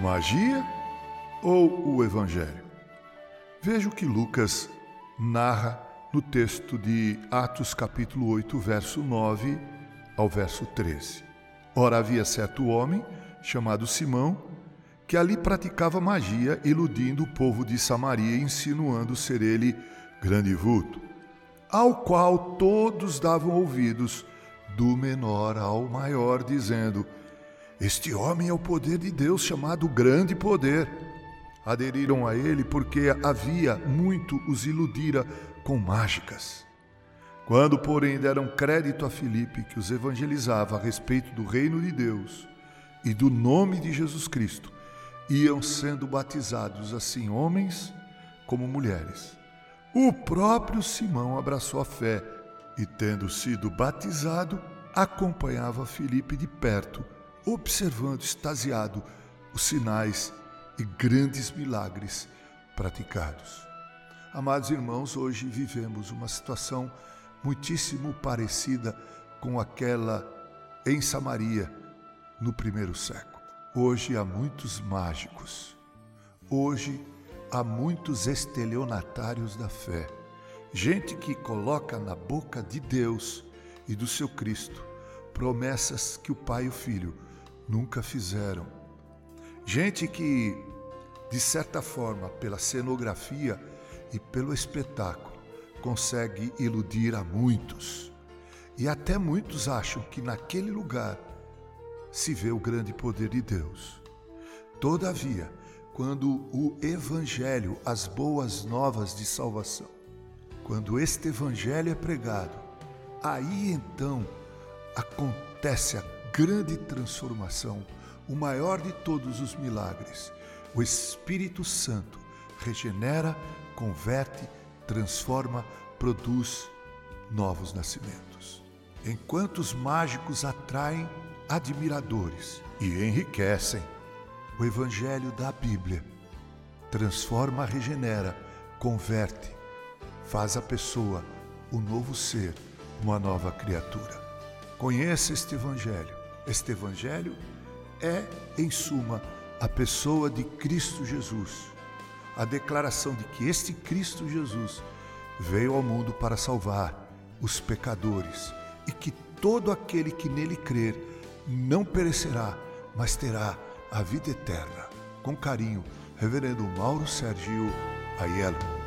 Magia ou o Evangelho? Veja o que Lucas narra no texto de Atos, capítulo 8, verso 9 ao verso 13. Ora, havia certo homem, chamado Simão, que ali praticava magia, iludindo o povo de Samaria, insinuando ser ele grande vulto, ao qual todos davam ouvidos, do menor ao maior, dizendo: Este homem é o poder de Deus, chamado Grande Poder. Aderiram a ele porque havia muito os iludira com mágicas. Quando, porém, deram crédito a Filipe, que os evangelizava a respeito do reino de Deus e do nome de Jesus Cristo, iam sendo batizados assim homens como mulheres. O próprio Simão abraçou a fé e, tendo sido batizado, acompanhava Filipe de perto, observando extasiado os sinais e grandes milagres praticados. Amados irmãos, hoje vivemos uma situação muitíssimo parecida com aquela em Samaria no primeiro século. Hoje há muitos mágicos. Hoje há muitos estelionatários da fé. Gente que coloca na boca de Deus e do seu Cristo promessas que o Pai e o Filho nunca fizeram. Gente que, de certa forma, pela cenografia e pelo espetáculo, consegue iludir a muitos. E até muitos acham que naquele lugar se vê o grande poder de Deus. Todavia, quando o Evangelho, as boas novas de salvação, quando este Evangelho é pregado, aí então acontece a grande transformação, o maior de todos os milagres. O Espírito Santo regenera, converte, transforma, produz novos nascimentos. Enquanto os mágicos atraem admiradores e enriquecem, o Evangelho da Bíblia transforma, regenera, converte, faz a pessoa o um novo ser, uma nova criatura. Conheça este Evangelho. Este Evangelho é, em suma, a pessoa de Cristo Jesus a declaração de que este Cristo Jesus veio ao mundo para salvar os pecadores e que todo aquele que nele crer não perecerá, mas terá a vida eterna. Com carinho, Reverendo Mauro Sergio Aiello.